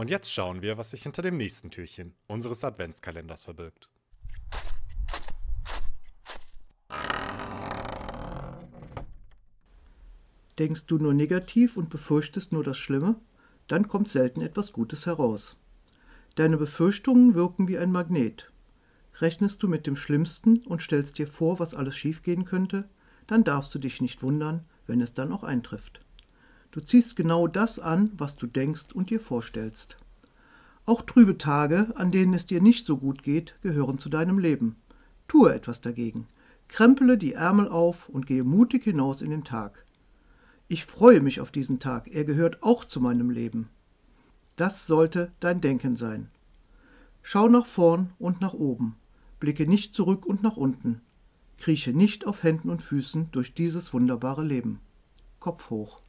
Und jetzt schauen wir, was sich hinter dem nächsten Türchen unseres Adventskalenders verbirgt. Denkst du nur negativ und befürchtest nur das Schlimme? Dann kommt selten etwas Gutes heraus. Deine Befürchtungen wirken wie ein Magnet. Rechnest du mit dem Schlimmsten und stellst dir vor, was alles schiefgehen könnte, dann darfst du dich nicht wundern, wenn es dann auch eintrifft. Du ziehst genau das an, was du denkst und dir vorstellst. Auch trübe Tage, an denen es dir nicht so gut geht, gehören zu deinem Leben. Tue etwas dagegen. Krempele die Ärmel auf und gehe mutig hinaus in den Tag. Ich freue mich auf diesen Tag, er gehört auch zu meinem Leben. Das sollte dein Denken sein. Schau nach vorn und nach oben, blicke nicht zurück und nach unten, krieche nicht auf Händen und Füßen durch dieses wunderbare Leben. Kopf hoch.